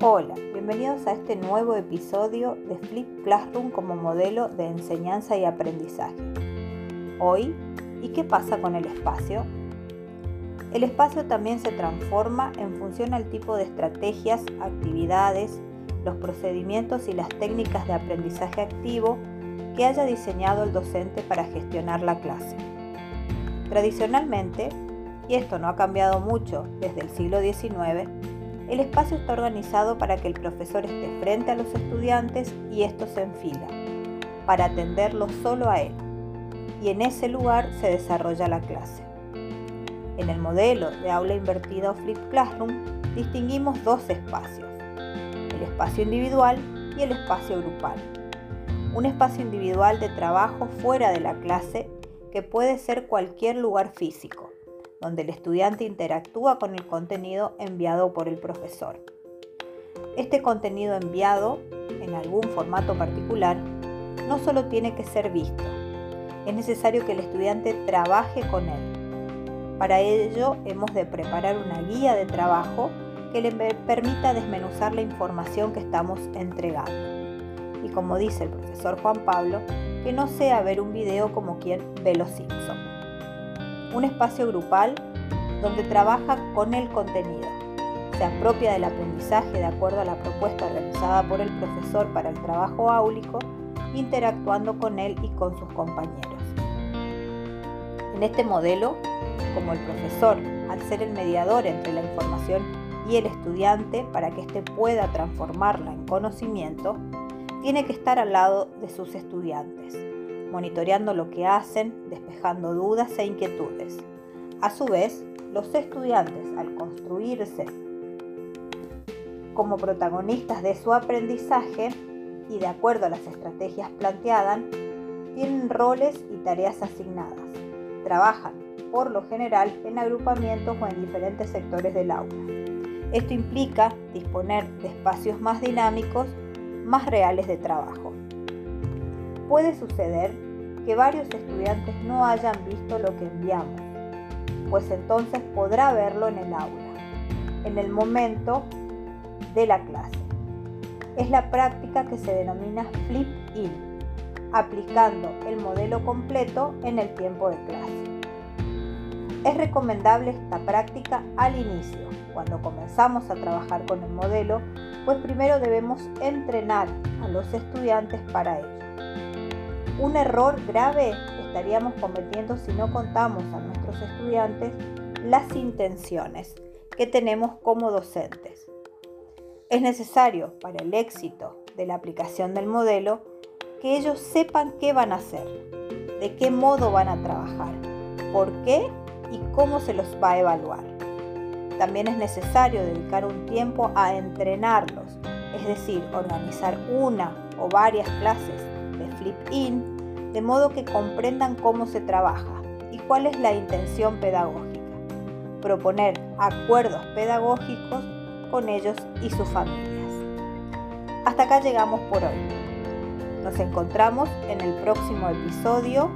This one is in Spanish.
Hola, bienvenidos a este nuevo episodio de Flip Classroom como modelo de enseñanza y aprendizaje. Hoy, ¿y qué pasa con el espacio? El espacio también se transforma en función al tipo de estrategias, actividades, los procedimientos y las técnicas de aprendizaje activo que haya diseñado el docente para gestionar la clase. Tradicionalmente, y esto no ha cambiado mucho desde el siglo XIX, el espacio está organizado para que el profesor esté frente a los estudiantes y estos en fila, para atenderlo solo a él, y en ese lugar se desarrolla la clase. En el modelo de aula invertida o flip classroom distinguimos dos espacios, el espacio individual y el espacio grupal. Un espacio individual de trabajo fuera de la clase que puede ser cualquier lugar físico, donde el estudiante interactúa con el contenido enviado por el profesor. Este contenido enviado, en algún formato particular, no solo tiene que ser visto, es necesario que el estudiante trabaje con él. Para ello hemos de preparar una guía de trabajo que le permita desmenuzar la información que estamos entregando. Y como dice el profesor Juan Pablo, que no sea ver un video como quien ve los Simpson. Un espacio grupal donde trabaja con el contenido. Se apropia del aprendizaje de acuerdo a la propuesta realizada por el profesor para el trabajo áulico, interactuando con él y con sus compañeros. En este modelo, como el profesor, al ser el mediador entre la información y el estudiante para que éste pueda transformarla en conocimiento, tiene que estar al lado de sus estudiantes, monitoreando lo que hacen, despejando dudas e inquietudes. A su vez, los estudiantes, al construirse como protagonistas de su aprendizaje y de acuerdo a las estrategias planteadas, tienen roles y tareas asignadas. Trabajan, por lo general, en agrupamientos o en diferentes sectores del aula. Esto implica disponer de espacios más dinámicos más reales de trabajo. Puede suceder que varios estudiantes no hayan visto lo que enviamos, pues entonces podrá verlo en el aula, en el momento de la clase. Es la práctica que se denomina flip in, aplicando el modelo completo en el tiempo de clase. Es recomendable esta práctica al inicio, cuando comenzamos a trabajar con el modelo, pues primero debemos entrenar a los estudiantes para ello. Un error grave estaríamos cometiendo si no contamos a nuestros estudiantes las intenciones que tenemos como docentes. Es necesario para el éxito de la aplicación del modelo que ellos sepan qué van a hacer, de qué modo van a trabajar, por qué y cómo se los va a evaluar. También es necesario dedicar un tiempo a entrenarlos, es decir, organizar una o varias clases de modo que comprendan cómo se trabaja y cuál es la intención pedagógica. Proponer acuerdos pedagógicos con ellos y sus familias. Hasta acá llegamos por hoy. Nos encontramos en el próximo episodio.